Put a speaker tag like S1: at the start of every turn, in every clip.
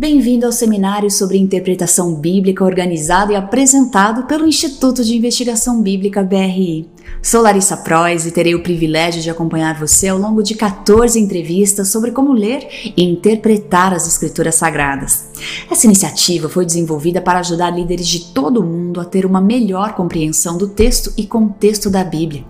S1: Bem-vindo ao seminário sobre interpretação bíblica organizado e apresentado pelo Instituto de Investigação Bíblica BRI. Sou Larissa Prois e terei o privilégio de acompanhar você ao longo de 14 entrevistas sobre como ler e interpretar as Escrituras Sagradas. Essa iniciativa foi desenvolvida para ajudar líderes de todo o mundo a ter uma melhor compreensão do texto e contexto da Bíblia.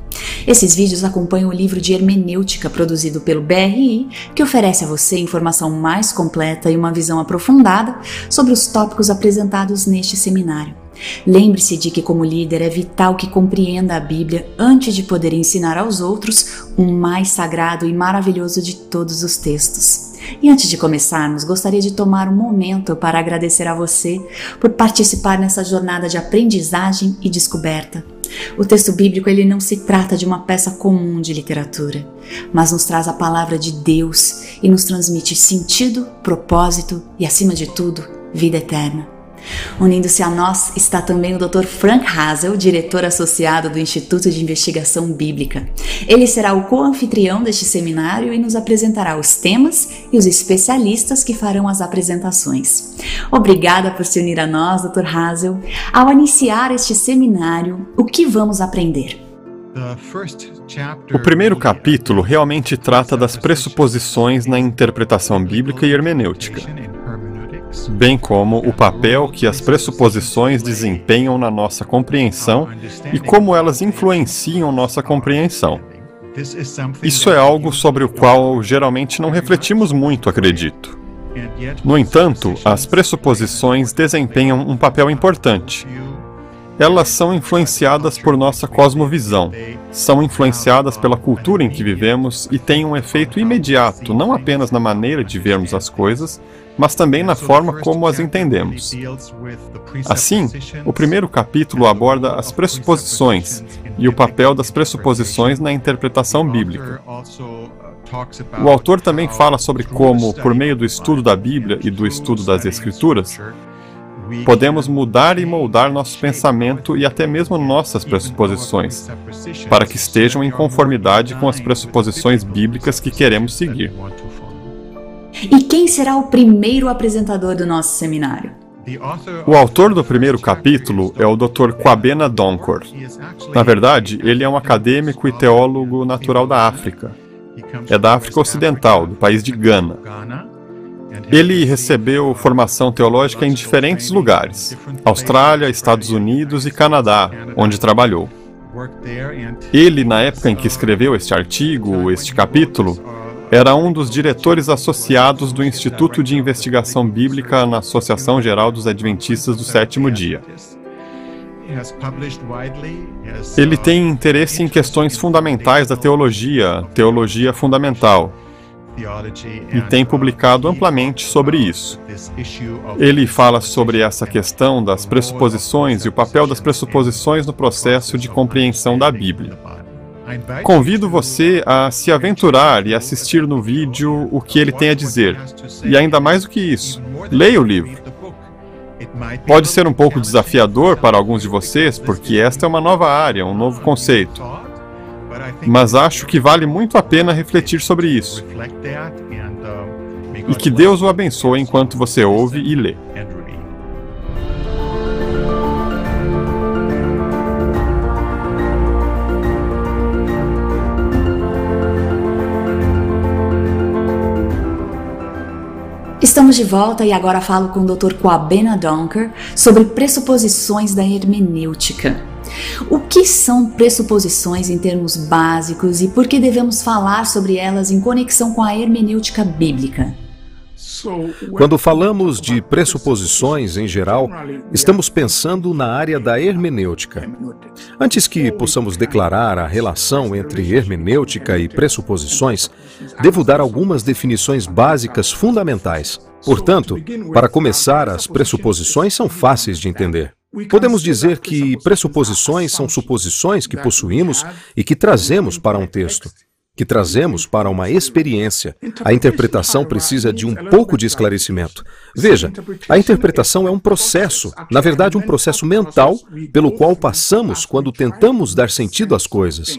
S1: Esses vídeos acompanham o livro de hermenêutica produzido pelo BRI, que oferece a você informação mais completa e uma visão aprofundada sobre os tópicos apresentados neste seminário. Lembre-se de que, como líder, é vital que compreenda a Bíblia antes de poder ensinar aos outros o mais sagrado e maravilhoso de todos os textos. E antes de começarmos, gostaria de tomar um momento para agradecer a você por participar nessa jornada de aprendizagem e descoberta. O texto bíblico ele não se trata de uma peça comum de literatura, mas nos traz a palavra de Deus e nos transmite sentido, propósito e, acima de tudo, vida eterna. Unindo-se a nós está também o Dr. Frank Hazel, diretor associado do Instituto de Investigação Bíblica. Ele será o co-anfitrião deste seminário e nos apresentará os temas e os especialistas que farão as apresentações. Obrigada por se unir a nós, Dr. Hazel. Ao iniciar este seminário, o que vamos aprender?
S2: O primeiro capítulo realmente trata das pressuposições na interpretação bíblica e hermenêutica bem como o papel que as pressuposições desempenham na nossa compreensão e como elas influenciam nossa compreensão. Isso é algo sobre o qual geralmente não refletimos muito, acredito. No entanto, as pressuposições desempenham um papel importante. Elas são influenciadas por nossa cosmovisão, são influenciadas pela cultura em que vivemos e têm um efeito imediato não apenas na maneira de vermos as coisas, mas também na forma como as entendemos. Assim, o primeiro capítulo aborda as pressuposições e o papel das pressuposições na interpretação bíblica. O autor também fala sobre como, por meio do estudo da Bíblia e do estudo das Escrituras, podemos mudar e moldar nosso pensamento e até mesmo nossas pressuposições, para que estejam em conformidade com as pressuposições bíblicas que queremos seguir.
S1: E quem será o primeiro apresentador do nosso seminário?
S2: O autor do primeiro capítulo é o Dr. Kwabena Donkor. Na verdade, ele é um acadêmico e teólogo natural da África. É da África Ocidental, do país de Gana. Ele recebeu formação teológica em diferentes lugares: Austrália, Estados Unidos e Canadá, onde trabalhou. Ele, na época em que escreveu este artigo, este capítulo, era um dos diretores associados do Instituto de Investigação Bíblica na Associação Geral dos Adventistas do Sétimo Dia. Ele tem interesse em questões fundamentais da teologia, teologia fundamental, e tem publicado amplamente sobre isso. Ele fala sobre essa questão das pressuposições e o papel das pressuposições no processo de compreensão da Bíblia. Convido você a se aventurar e assistir no vídeo o que ele tem a dizer. E ainda mais do que isso, leia o livro. Pode ser um pouco desafiador para alguns de vocês, porque esta é uma nova área, um novo conceito. Mas acho que vale muito a pena refletir sobre isso. E que Deus o abençoe enquanto você ouve e lê.
S1: Estamos de volta e agora falo com o Dr. Kwabena Donker sobre pressuposições da hermenêutica. O que são pressuposições em termos básicos e por que devemos falar sobre elas em conexão com a hermenêutica bíblica?
S3: Quando falamos de pressuposições em geral, estamos pensando na área da hermenêutica. Antes que possamos declarar a relação entre hermenêutica e pressuposições, devo dar algumas definições básicas fundamentais. Portanto, para começar, as pressuposições são fáceis de entender. Podemos dizer que pressuposições são suposições que possuímos e que trazemos para um texto que trazemos para uma experiência. A interpretação precisa de um pouco de esclarecimento. Veja, a interpretação é um processo, na verdade, um processo mental pelo qual passamos quando tentamos dar sentido às coisas.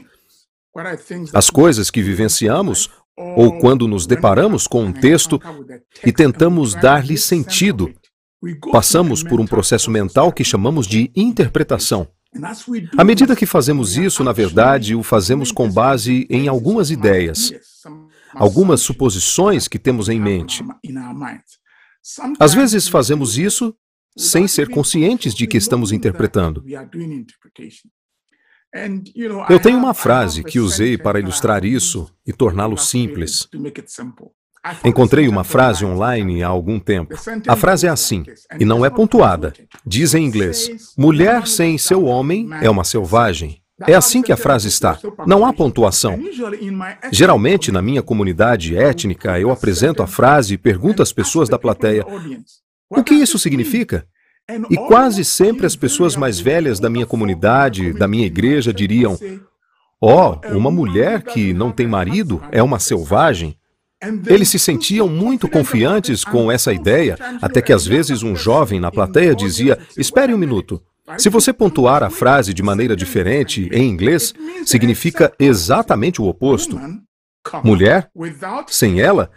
S3: As coisas que vivenciamos ou quando nos deparamos com um texto e tentamos dar-lhe sentido, passamos por um processo mental que chamamos de interpretação. À medida que fazemos isso, na verdade, o fazemos com base em algumas ideias, algumas suposições que temos em mente. Às vezes fazemos isso sem ser conscientes de que estamos interpretando. Eu tenho uma frase que usei para ilustrar isso e torná-lo simples. Encontrei uma frase online há algum tempo. A frase é assim, e não é pontuada. Diz em inglês: Mulher sem seu homem é uma selvagem. É assim que a frase está. Não há pontuação. Geralmente, na minha comunidade étnica, eu apresento a frase e pergunto às pessoas da plateia: o que isso significa? E quase sempre as pessoas mais velhas da minha comunidade, da minha igreja, diriam: Oh, uma mulher que não tem marido é uma selvagem. Eles se sentiam muito confiantes com essa ideia, até que às vezes um jovem na plateia dizia: Espere um minuto. Se você pontuar a frase de maneira diferente em inglês, significa exatamente o oposto. Mulher, sem ela,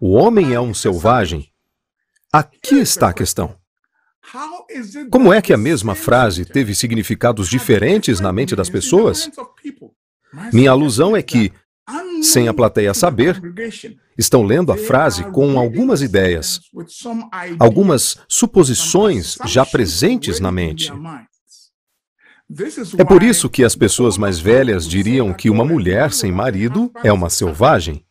S3: o homem é um selvagem. Aqui está a questão. Como é que a mesma frase teve significados diferentes na mente das pessoas? Minha alusão é que, sem a plateia saber, estão lendo a frase com algumas ideias, algumas suposições já presentes na mente. É por isso que as pessoas mais velhas diriam que uma mulher sem marido é uma selvagem.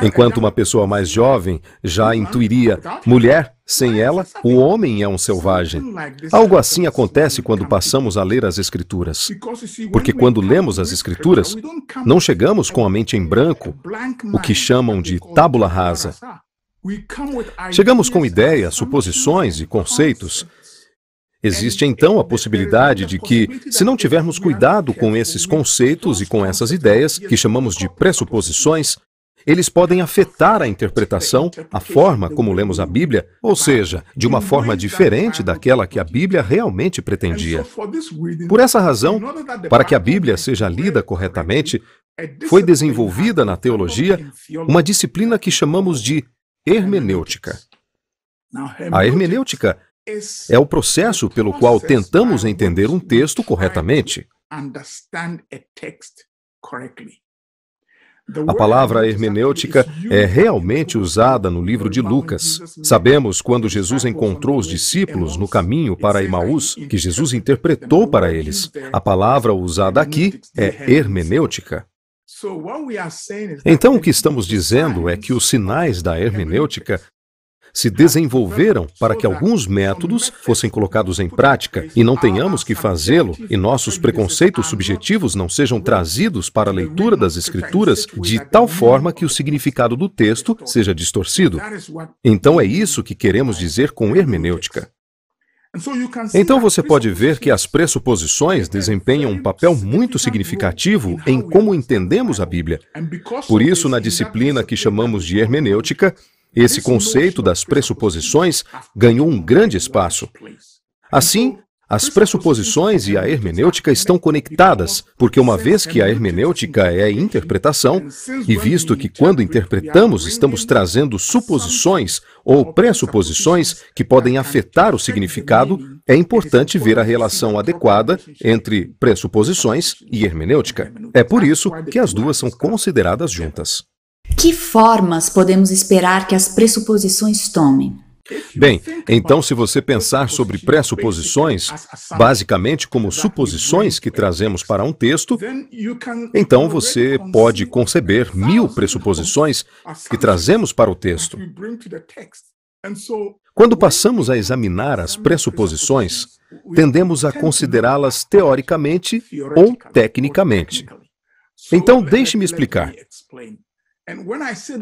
S3: Enquanto uma pessoa mais jovem já intuiria, mulher, sem ela, o homem é um selvagem. Algo assim acontece quando passamos a ler as Escrituras. Porque quando lemos as Escrituras, não chegamos com a mente em branco, o que chamam de tábula rasa. Chegamos com ideias, suposições e conceitos. Existe então a possibilidade de que, se não tivermos cuidado com esses conceitos e com essas ideias, que chamamos de pressuposições, eles podem afetar a interpretação, a forma como lemos a Bíblia, ou seja, de uma forma diferente daquela que a Bíblia realmente pretendia. Por essa razão, para que a Bíblia seja lida corretamente, foi desenvolvida na teologia uma disciplina que chamamos de hermenêutica. A hermenêutica é o processo pelo qual tentamos entender um texto corretamente. A palavra hermenêutica é realmente usada no livro de Lucas. Sabemos quando Jesus encontrou os discípulos no caminho para Emaús, que Jesus interpretou para eles. A palavra usada aqui é hermenêutica. Então, o que estamos dizendo é que os sinais da hermenêutica se desenvolveram para que alguns métodos fossem colocados em prática e não tenhamos que fazê-lo e nossos preconceitos subjetivos não sejam trazidos para a leitura das Escrituras de tal forma que o significado do texto seja distorcido. Então é isso que queremos dizer com hermenêutica. Então você pode ver que as pressuposições desempenham um papel muito significativo em como entendemos a Bíblia. Por isso, na disciplina que chamamos de hermenêutica, esse conceito das pressuposições ganhou um grande espaço. Assim, as pressuposições e a hermenêutica estão conectadas, porque uma vez que a hermenêutica é interpretação, e visto que quando interpretamos estamos trazendo suposições ou pressuposições que podem afetar o significado, é importante ver a relação adequada entre pressuposições e hermenêutica. É por isso que as duas são consideradas juntas.
S1: Que formas podemos esperar que as pressuposições tomem?
S3: Bem, então, se você pensar sobre pressuposições, basicamente como suposições que trazemos para um texto, então você pode conceber mil pressuposições que trazemos para o texto. Quando passamos a examinar as pressuposições, tendemos a considerá-las teoricamente ou tecnicamente. Então, deixe-me explicar.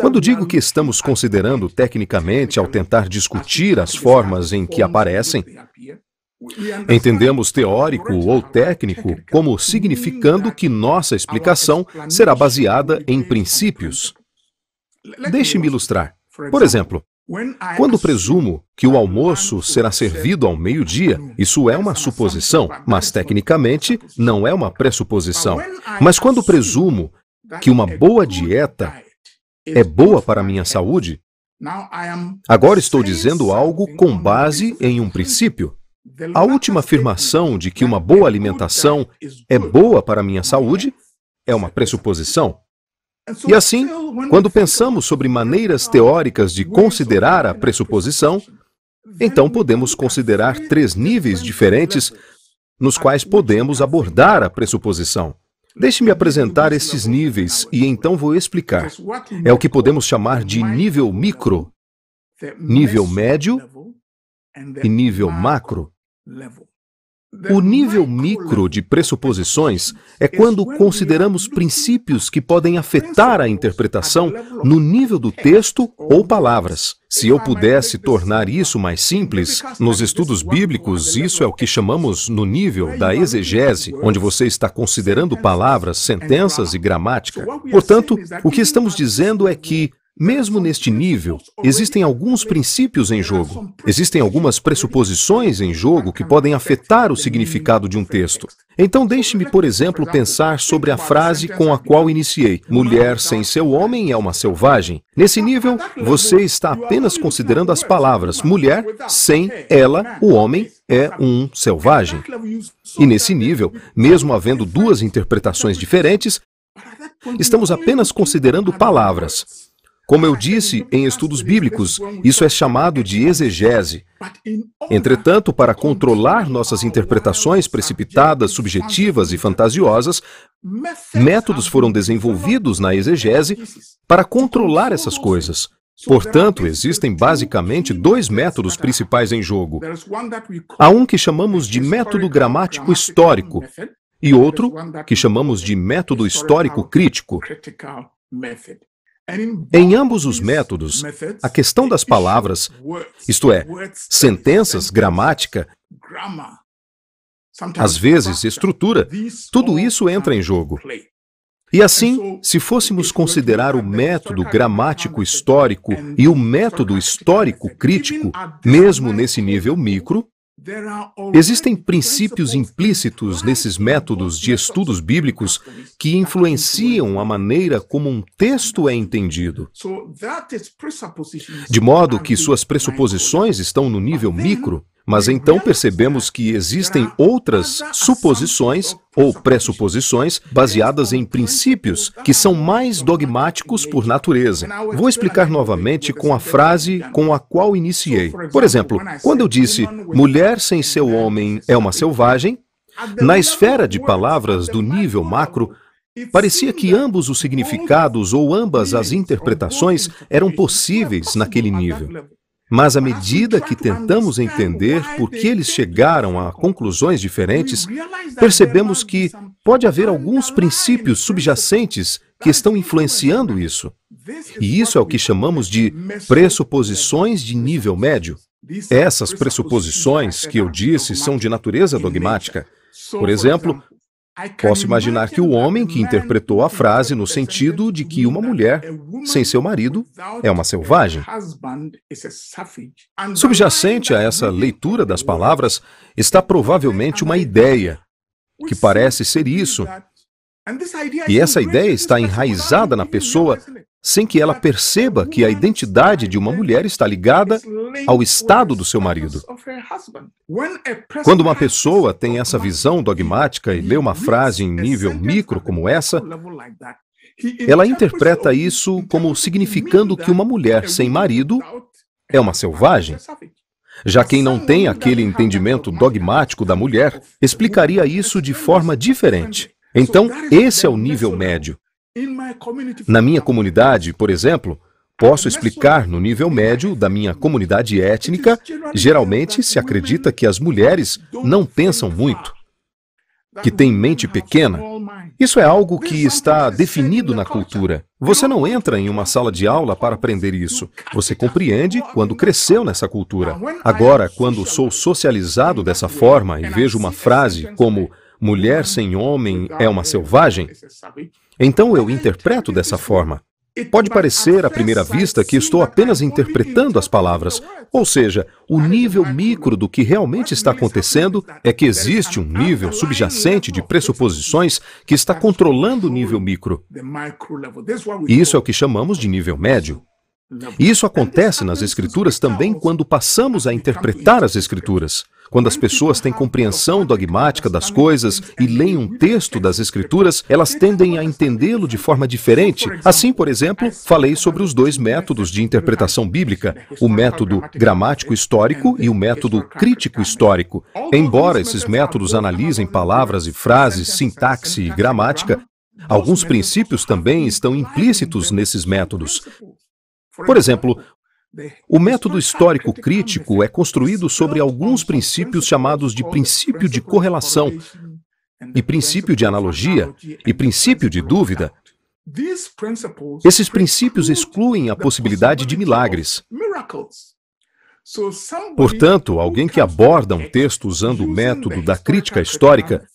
S3: Quando digo que estamos considerando tecnicamente ao tentar discutir as formas em que aparecem, entendemos teórico ou técnico como significando que nossa explicação será baseada em princípios. Deixe-me ilustrar. Por exemplo, quando presumo que o almoço será servido ao meio-dia, isso é uma suposição, mas tecnicamente não é uma pressuposição. Mas quando presumo que uma boa dieta é boa para a minha saúde, agora estou dizendo algo com base em um princípio. A última afirmação de que uma boa alimentação é boa para a minha saúde é uma pressuposição. E assim, quando pensamos sobre maneiras teóricas de considerar a pressuposição, então podemos considerar três níveis diferentes nos quais podemos abordar a pressuposição. Deixe-me apresentar esses níveis e então vou explicar. É o que podemos chamar de nível micro, nível médio e nível macro. O nível micro de pressuposições é quando consideramos princípios que podem afetar a interpretação no nível do texto ou palavras. Se eu pudesse tornar isso mais simples, nos estudos bíblicos, isso é o que chamamos no nível da exegese, onde você está considerando palavras, sentenças e gramática. Portanto, o que estamos dizendo é que mesmo neste nível, existem alguns princípios em jogo. Existem algumas pressuposições em jogo que podem afetar o significado de um texto. Então, deixe-me, por exemplo, pensar sobre a frase com a qual iniciei: Mulher sem seu homem é uma selvagem. Nesse nível, você está apenas considerando as palavras mulher sem ela, o homem é um selvagem. E nesse nível, mesmo havendo duas interpretações diferentes, estamos apenas considerando palavras. Como eu disse em estudos bíblicos, isso é chamado de exegese. Entretanto, para controlar nossas interpretações precipitadas, subjetivas e fantasiosas, métodos foram desenvolvidos na exegese para controlar essas coisas. Portanto, existem basicamente dois métodos principais em jogo. Há um que chamamos de método gramático histórico e outro que chamamos de método histórico crítico. Em ambos os métodos, a questão das palavras, isto é, sentenças, gramática, às vezes estrutura, tudo isso entra em jogo. E assim, se fôssemos considerar o método gramático histórico e o método histórico crítico, mesmo nesse nível micro, Existem princípios implícitos nesses métodos de estudos bíblicos que influenciam a maneira como um texto é entendido. De modo que suas pressuposições estão no nível micro, mas então percebemos que existem outras suposições ou pressuposições baseadas em princípios que são mais dogmáticos por natureza. Vou explicar novamente com a frase com a qual iniciei. Por exemplo, quando eu disse mulher sem seu homem é uma selvagem, na esfera de palavras do nível macro, Parecia que ambos os significados ou ambas as interpretações eram possíveis naquele nível. Mas à medida que tentamos entender por que eles chegaram a conclusões diferentes, percebemos que pode haver alguns princípios subjacentes que estão influenciando isso. E isso é o que chamamos de pressuposições de nível médio. Essas pressuposições que eu disse são de natureza dogmática. Por exemplo, Posso imaginar que o homem que interpretou a frase no sentido de que uma mulher, sem seu marido, é uma selvagem. Subjacente a essa leitura das palavras está provavelmente uma ideia, que parece ser isso. E essa ideia está enraizada na pessoa sem que ela perceba que a identidade de uma mulher está ligada ao estado do seu marido. Quando uma pessoa tem essa visão dogmática e lê uma frase em nível micro como essa, ela interpreta isso como significando que uma mulher sem marido é uma selvagem. Já quem não tem aquele entendimento dogmático da mulher explicaria isso de forma diferente. Então, esse é o nível médio. Na minha comunidade, por exemplo, posso explicar no nível médio da minha comunidade étnica, geralmente se acredita que as mulheres não pensam muito, que têm mente pequena. Isso é algo que está definido na cultura. Você não entra em uma sala de aula para aprender isso. Você compreende quando cresceu nessa cultura. Agora, quando sou socializado dessa forma e vejo uma frase como mulher sem homem é uma selvagem, então eu interpreto dessa forma. Pode parecer à primeira vista que estou apenas interpretando as palavras, ou seja, o nível micro do que realmente está acontecendo é que existe um nível subjacente de pressuposições que está controlando o nível micro. Isso é o que chamamos de nível médio. E isso acontece nas Escrituras também quando passamos a interpretar as Escrituras. Quando as pessoas têm compreensão dogmática das coisas e leem um texto das Escrituras, elas tendem a entendê-lo de forma diferente. Assim, por exemplo, falei sobre os dois métodos de interpretação bíblica, o método gramático histórico e o método crítico histórico. Embora esses métodos analisem palavras e frases, sintaxe e gramática, alguns princípios também estão implícitos nesses métodos. Por exemplo, o método histórico crítico é construído sobre alguns princípios chamados de princípio de correlação, e princípio de analogia, e princípio de dúvida. Esses princípios excluem a possibilidade de milagres. Portanto, alguém que aborda um texto usando o método da crítica histórica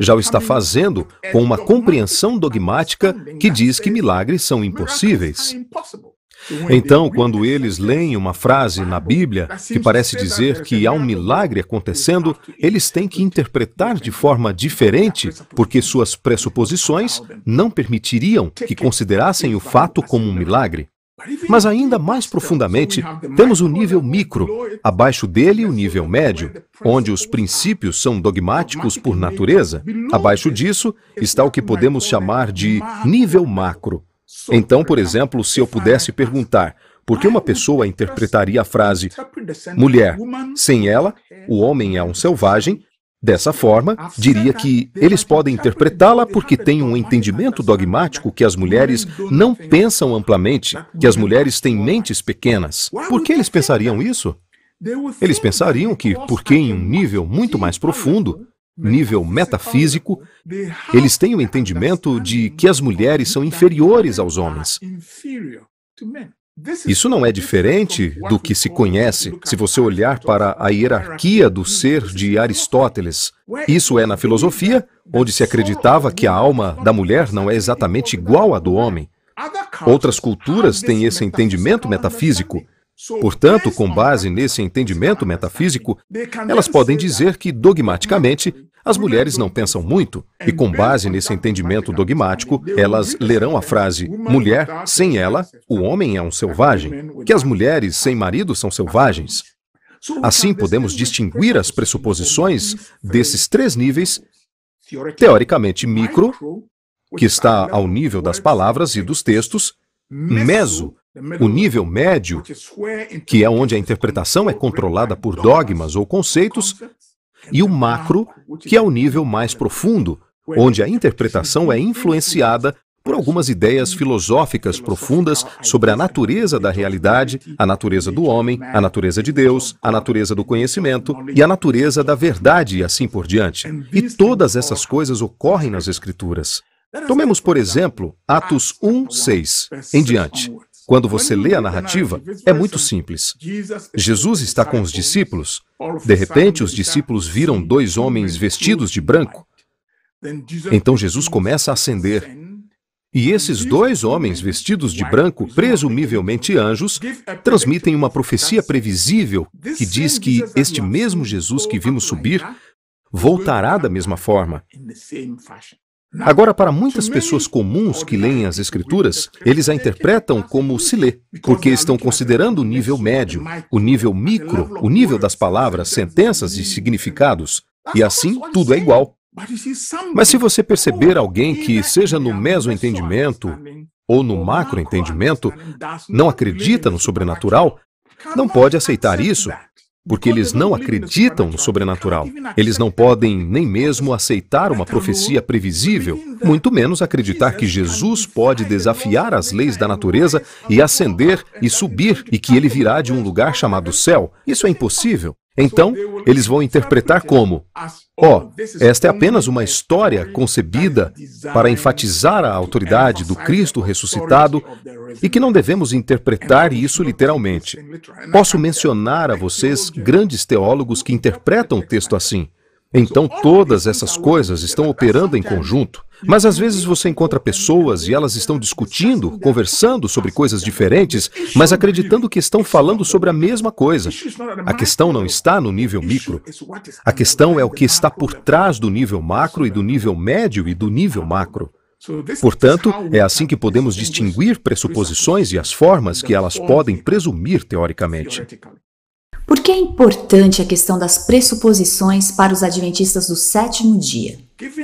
S3: já o está fazendo com uma compreensão dogmática que diz que milagres são impossíveis. Então, quando eles leem uma frase na Bíblia que parece dizer que há um milagre acontecendo, eles têm que interpretar de forma diferente, porque suas pressuposições não permitiriam que considerassem o fato como um milagre. Mas ainda mais profundamente, temos o nível micro, abaixo dele o nível médio, onde os princípios são dogmáticos por natureza. Abaixo disso está o que podemos chamar de nível macro. Então, por exemplo, se eu pudesse perguntar por que uma pessoa interpretaria a frase mulher, sem ela, o homem é um selvagem, Dessa forma, diria que eles podem interpretá-la porque têm um entendimento dogmático que as mulheres não pensam amplamente, que as mulheres têm mentes pequenas. Por que eles pensariam isso? Eles pensariam que, porque em um nível muito mais profundo, nível metafísico, eles têm o entendimento de que as mulheres são inferiores aos homens. Isso não é diferente do que se conhece se você olhar para a hierarquia do ser de Aristóteles. Isso é na filosofia, onde se acreditava que a alma da mulher não é exatamente igual à do homem. Outras culturas têm esse entendimento metafísico. Portanto, com base nesse entendimento metafísico, elas podem dizer que, dogmaticamente, as mulheres não pensam muito, e com base nesse entendimento dogmático, elas lerão a frase: mulher, sem ela, o homem é um selvagem, que as mulheres sem marido são selvagens. Assim, podemos distinguir as pressuposições desses três níveis, teoricamente micro, que está ao nível das palavras e dos textos, meso, o nível médio, que é onde a interpretação é controlada por dogmas ou conceitos, e o macro, que é o nível mais profundo, onde a interpretação é influenciada por algumas ideias filosóficas profundas sobre a natureza da realidade, a natureza do homem, a natureza de Deus, a natureza do conhecimento e a natureza da verdade e assim por diante. E todas essas coisas ocorrem nas Escrituras. Tomemos, por exemplo, Atos 1, 6 em diante. Quando você lê a narrativa, é muito simples. Jesus está com os discípulos. De repente, os discípulos viram dois homens vestidos de branco. Então Jesus começa a acender. E esses dois homens vestidos de branco, presumivelmente anjos, transmitem uma profecia previsível que diz que este mesmo Jesus que vimos subir voltará da mesma forma. Agora, para muitas pessoas comuns que leem as Escrituras, eles a interpretam como se lê, porque estão considerando o nível médio, o nível micro, o nível das palavras, sentenças e significados, e assim tudo é igual. Mas se você perceber alguém que, seja no meso-entendimento ou no macro-entendimento, não acredita no sobrenatural, não pode aceitar isso, porque eles não acreditam no sobrenatural. Eles não podem nem mesmo aceitar uma profecia previsível, muito menos acreditar que Jesus pode desafiar as leis da natureza e ascender e subir e que ele virá de um lugar chamado céu. Isso é impossível. Então, eles vão interpretar como: ó, oh, esta é apenas uma história concebida para enfatizar a autoridade do Cristo ressuscitado e que não devemos interpretar isso literalmente. Posso mencionar a vocês grandes teólogos que interpretam o texto assim. Então todas essas coisas estão operando em conjunto. Mas às vezes você encontra pessoas e elas estão discutindo, conversando sobre coisas diferentes, mas acreditando que estão falando sobre a mesma coisa. A questão não está no nível micro. A questão é o que está por trás do nível macro e do nível médio e do nível macro. Portanto, é assim que podemos distinguir pressuposições e as formas que elas podem presumir teoricamente.
S1: Por que é importante a questão das pressuposições para os adventistas do sétimo dia?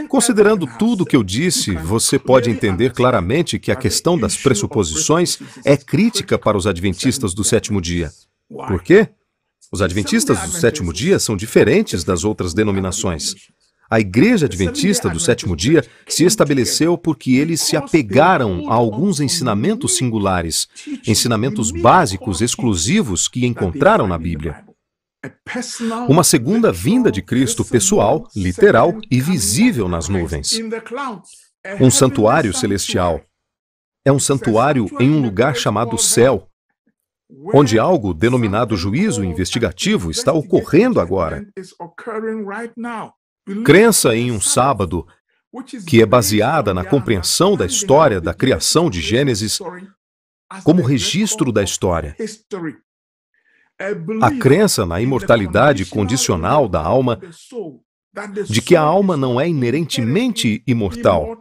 S3: Considerando tudo o que eu disse, você pode entender claramente que a questão das pressuposições é crítica para os adventistas do sétimo dia. Por quê? Os adventistas do sétimo dia são diferentes das outras denominações. A Igreja Adventista do sétimo dia se estabeleceu porque eles se apegaram a alguns ensinamentos singulares, ensinamentos básicos exclusivos que encontraram na Bíblia. Uma segunda vinda de Cristo pessoal, literal e visível nas nuvens. Um santuário celestial. É um santuário em um lugar chamado céu, onde algo denominado juízo investigativo está ocorrendo agora. Crença em um sábado, que é baseada na compreensão da história da criação de Gênesis como registro da história. A crença na imortalidade condicional da alma, de que a alma não é inerentemente imortal.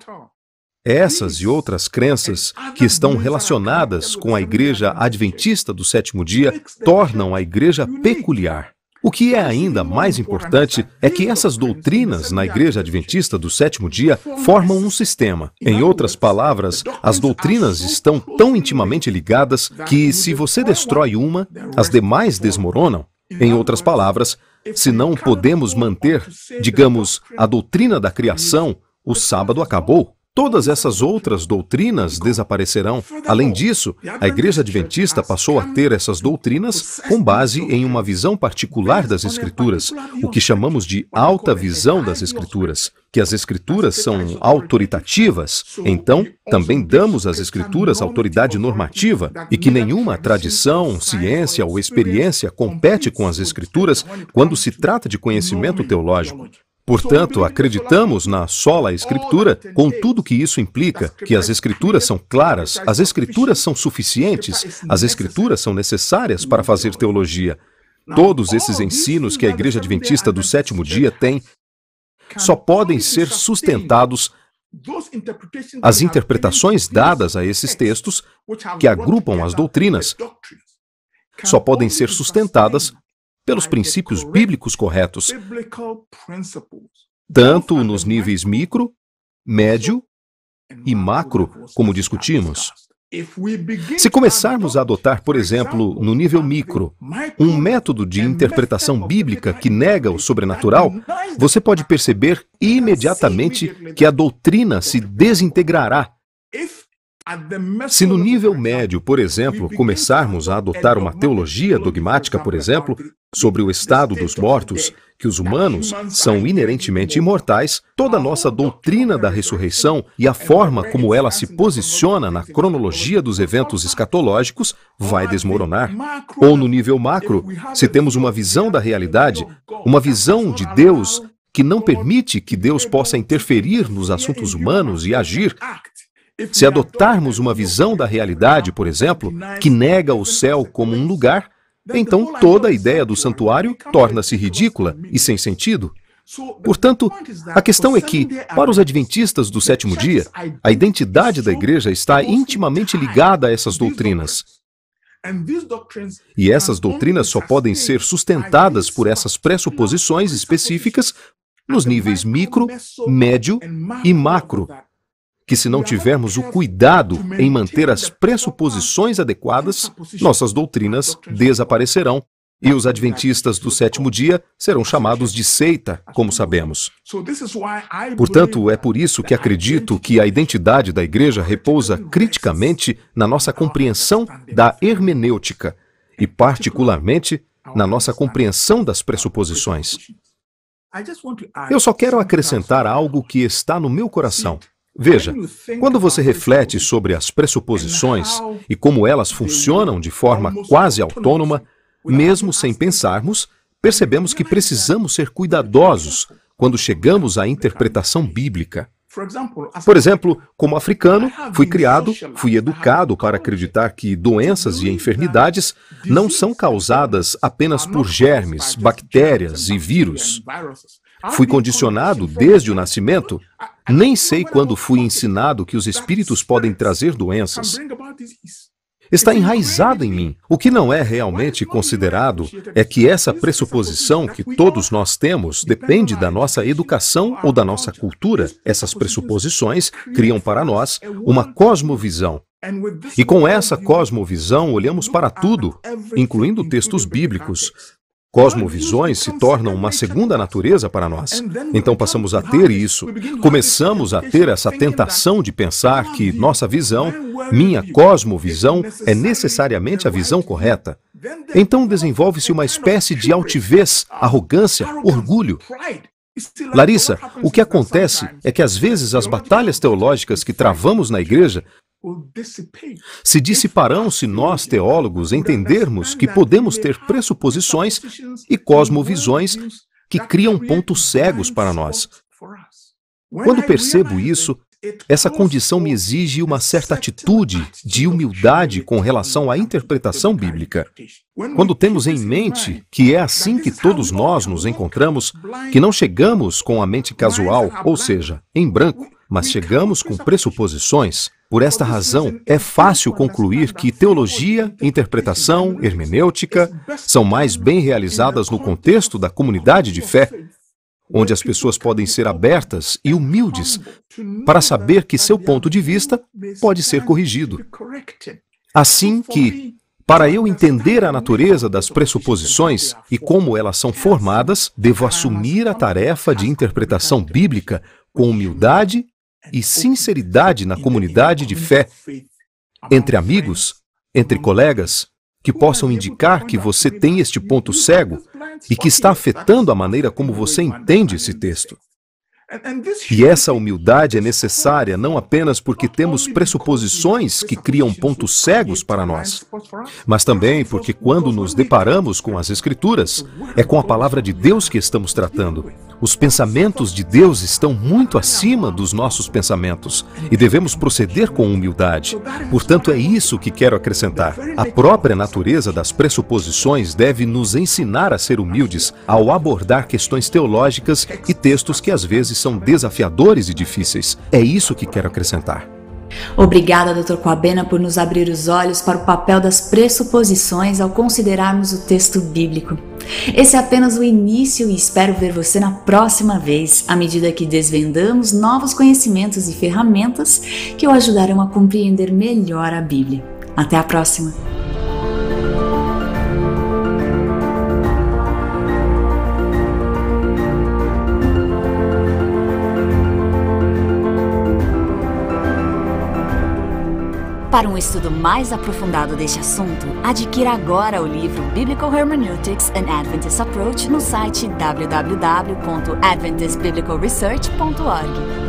S3: Essas e outras crenças que estão relacionadas com a Igreja Adventista do sétimo dia tornam a Igreja peculiar. O que é ainda mais importante é que essas doutrinas na Igreja Adventista do sétimo dia formam um sistema. Em outras palavras, as doutrinas estão tão intimamente ligadas que, se você destrói uma, as demais desmoronam. Em outras palavras, se não podemos manter, digamos, a doutrina da criação, o sábado acabou. Todas essas outras doutrinas desaparecerão. Além disso, a Igreja Adventista passou a ter essas doutrinas com base em uma visão particular das Escrituras, o que chamamos de alta visão das Escrituras, que as Escrituras são autoritativas, então também damos às Escrituras autoridade normativa e que nenhuma tradição, ciência ou experiência compete com as Escrituras quando se trata de conhecimento teológico. Portanto, acreditamos na sola escritura, com tudo que isso implica, que as escrituras são claras, as escrituras são suficientes, as escrituras são necessárias para fazer teologia. Todos esses ensinos que a Igreja Adventista do sétimo dia tem só podem ser sustentados as interpretações dadas a esses textos, que agrupam as doutrinas, só podem ser sustentadas pelos princípios bíblicos corretos, tanto nos níveis micro, médio e macro, como discutimos. Se começarmos a adotar, por exemplo, no nível micro, um método de interpretação bíblica que nega o sobrenatural, você pode perceber imediatamente que a doutrina se desintegrará se no nível médio, por exemplo, começarmos a adotar uma teologia dogmática, por exemplo, sobre o estado dos mortos, que os humanos são inerentemente imortais, toda a nossa doutrina da ressurreição e a forma como ela se posiciona na cronologia dos eventos escatológicos vai desmoronar. Ou no nível macro, se temos uma visão da realidade, uma visão de Deus que não permite que Deus possa interferir nos assuntos humanos e agir, se adotarmos uma visão da realidade, por exemplo, que nega o céu como um lugar, então toda a ideia do santuário torna-se ridícula e sem sentido. Portanto, a questão é que, para os adventistas do sétimo dia, a identidade da igreja está intimamente ligada a essas doutrinas. E essas doutrinas só podem ser sustentadas por essas pressuposições específicas nos níveis micro, médio e macro que, se não tivermos o cuidado em manter as pressuposições adequadas, nossas doutrinas desaparecerão e os adventistas do sétimo dia serão chamados de seita, como sabemos. Portanto, é por isso que acredito que a identidade da igreja repousa criticamente na nossa compreensão da hermenêutica e, particularmente, na nossa compreensão das pressuposições. Eu só quero acrescentar algo que está no meu coração. Veja, quando você reflete sobre as pressuposições e como elas funcionam de forma quase autônoma, mesmo sem pensarmos, percebemos que precisamos ser cuidadosos quando chegamos à interpretação bíblica. Por exemplo, como africano, fui criado, fui educado para acreditar que doenças e enfermidades não são causadas apenas por germes, bactérias e vírus. Fui condicionado desde o nascimento. Nem sei quando fui ensinado que os espíritos podem trazer doenças está enraizado em mim. O que não é realmente considerado é que essa pressuposição que todos nós temos depende da nossa educação ou da nossa cultura. Essas pressuposições criam para nós uma cosmovisão. E com essa cosmovisão olhamos para tudo, incluindo textos bíblicos, Cosmovisões se tornam uma segunda natureza para nós. Então passamos a ter isso. Começamos a ter essa tentação de pensar que nossa visão, minha cosmovisão, é necessariamente a visão correta. Então desenvolve-se uma espécie de altivez, arrogância, orgulho. Larissa, o que acontece é que às vezes as batalhas teológicas que travamos na igreja se dissiparão se nós, teólogos, entendermos que podemos ter pressuposições e cosmovisões que criam pontos cegos para nós. Quando percebo isso, essa condição me exige uma certa atitude de humildade com relação à interpretação bíblica. Quando temos em mente que é assim que todos nós nos encontramos, que não chegamos com a mente casual, ou seja, em branco, mas chegamos com pressuposições, por esta razão, é fácil concluir que teologia, interpretação, hermenêutica são mais bem realizadas no contexto da comunidade de fé, onde as pessoas podem ser abertas e humildes para saber que seu ponto de vista pode ser corrigido. Assim que, para eu entender a natureza das pressuposições e como elas são formadas, devo assumir a tarefa de interpretação bíblica com humildade e sinceridade na comunidade de fé, entre amigos, entre colegas, que possam indicar que você tem este ponto cego e que está afetando a maneira como você entende esse texto. E essa humildade é necessária não apenas porque temos pressuposições que criam pontos cegos para nós, mas também porque quando nos deparamos com as Escrituras, é com a palavra de Deus que estamos tratando. Os pensamentos de Deus estão muito acima dos nossos pensamentos e devemos proceder com humildade. Portanto, é isso que quero acrescentar. A própria natureza das pressuposições deve nos ensinar a ser humildes ao abordar questões teológicas e textos que às vezes são desafiadores e difíceis. É isso que quero acrescentar.
S1: Obrigada, Dr. Coabena, por nos abrir os olhos para o papel das pressuposições ao considerarmos o texto bíblico. Esse é apenas o início e espero ver você na próxima vez, à medida que desvendamos novos conhecimentos e ferramentas que o ajudarão a compreender melhor a Bíblia. Até a próxima! Para um estudo mais aprofundado deste assunto, adquira agora o livro Biblical Hermeneutics and Adventist Approach no site www.adventistbiblicalresearch.org.